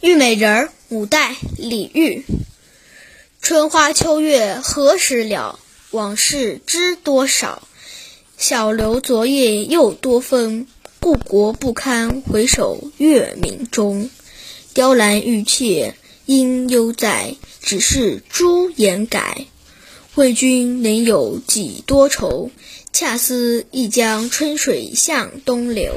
玉美人儿，五代李煜。春花秋月何时了？往事知多少。小楼昨夜又多风，故国不堪回首月明中。雕栏玉砌应犹在，只是朱颜改。问君能有几多愁？恰似一江春水向东流。